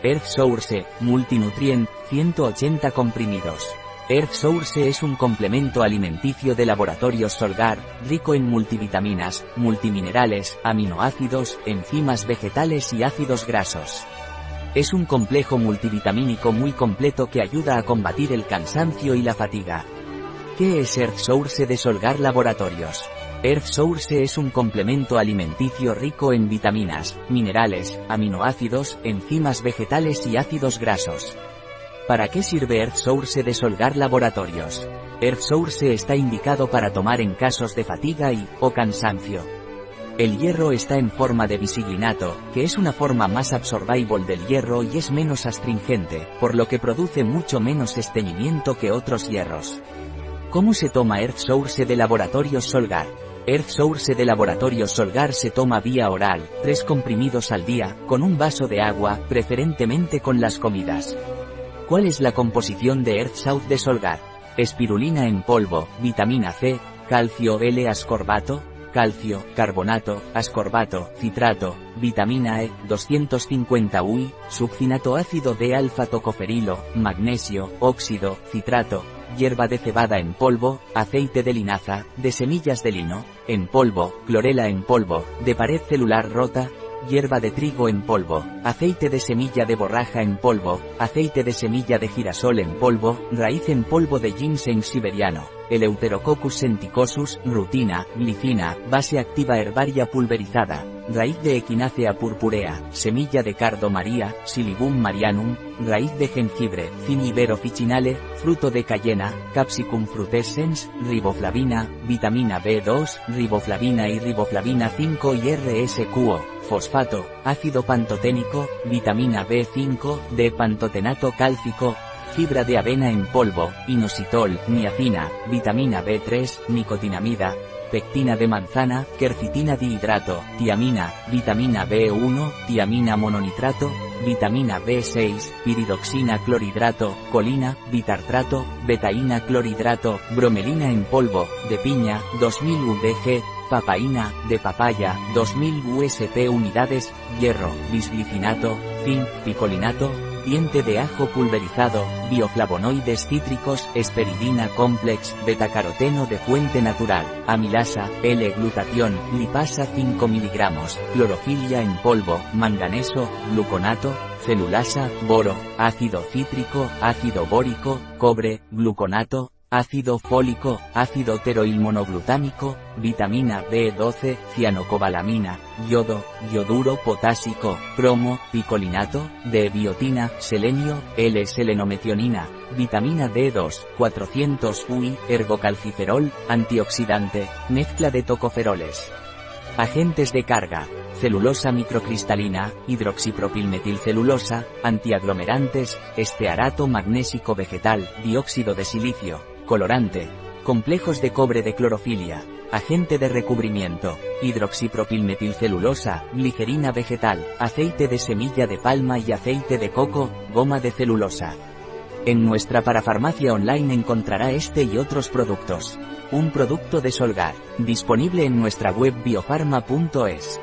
Earth Source, Multinutrient, 180 comprimidos. Earth Source es un complemento alimenticio de laboratorios Solgar, rico en multivitaminas, multiminerales, aminoácidos, enzimas vegetales y ácidos grasos. Es un complejo multivitamínico muy completo que ayuda a combatir el cansancio y la fatiga. ¿Qué es Earth Source de Solgar Laboratorios? Earth Source es un complemento alimenticio rico en vitaminas, minerales, aminoácidos, enzimas vegetales y ácidos grasos. ¿Para qué sirve Earth Source de Solgar Laboratorios? Earth Source está indicado para tomar en casos de fatiga y, o cansancio. El hierro está en forma de bisiglinato, que es una forma más absorbable del hierro y es menos astringente, por lo que produce mucho menos estreñimiento que otros hierros. ¿Cómo se toma Earth Source de Laboratorios Solgar? Earth Source de Laboratorios Solgar se toma vía oral, tres comprimidos al día, con un vaso de agua, preferentemente con las comidas. ¿Cuál es la composición de Earth South de Solgar? Espirulina en polvo, vitamina C, calcio L-ascorbato, calcio, carbonato, ascorbato, citrato, vitamina E, 250 UI, subcinato ácido de alfa-tocoferilo, magnesio, óxido, citrato, hierba de cebada en polvo, aceite de linaza, de semillas de lino, en polvo, clorela en polvo, de pared celular rota, hierba de trigo en polvo, aceite de semilla de borraja en polvo, aceite de semilla de girasol en polvo, raíz en polvo de ginseng siberiano, Eleuterococcus senticosus, rutina, glicina, base activa herbaria pulverizada, raíz de equinacea purpurea, semilla de cardo maría, silibum marianum, raíz de jengibre, cinibero fichinale, fruto de cayena, capsicum frutescens, riboflavina, vitamina B2, riboflavina y riboflavina 5 y RSQO, fosfato, ácido pantoténico, vitamina B5, D pantotenato cálcico, fibra de avena en polvo, inositol, niacina, vitamina B3, nicotinamida, pectina de manzana, quercitina dihidrato, tiamina, vitamina B1, tiamina mononitrato, vitamina B6, piridoxina clorhidrato, colina, bitartrato, betaína clorhidrato, bromelina en polvo, de piña, 2000 UDG, papaína, de papaya, 2000 USP unidades, hierro, bisglicinato, zinc, picolinato, diente de ajo pulverizado, bioflavonoides cítricos, esperidina complex, betacaroteno de fuente natural, amilasa, L-glutatión, lipasa 5 mg, clorofilia en polvo, manganeso, gluconato, celulasa, boro, ácido cítrico, ácido bórico, cobre, gluconato, ácido fólico, ácido teroilmonoglutámico, vitamina B12, cianocobalamina, yodo, yoduro potásico, cromo, picolinato, de biotina, selenio, L-selenometionina, vitamina D2, 400 UI, ergocalciferol, antioxidante, mezcla de tocoferoles. Agentes de carga, celulosa microcristalina, hidroxipropilmetilcelulosa, antiaglomerantes, estearato magnésico vegetal, dióxido de silicio, colorante, complejos de cobre de clorofilia, agente de recubrimiento, hidroxipropilmetilcelulosa, glicerina vegetal, aceite de semilla de palma y aceite de coco, goma de celulosa. En nuestra parafarmacia online encontrará este y otros productos. Un producto de Solgar, disponible en nuestra web biofarma.es.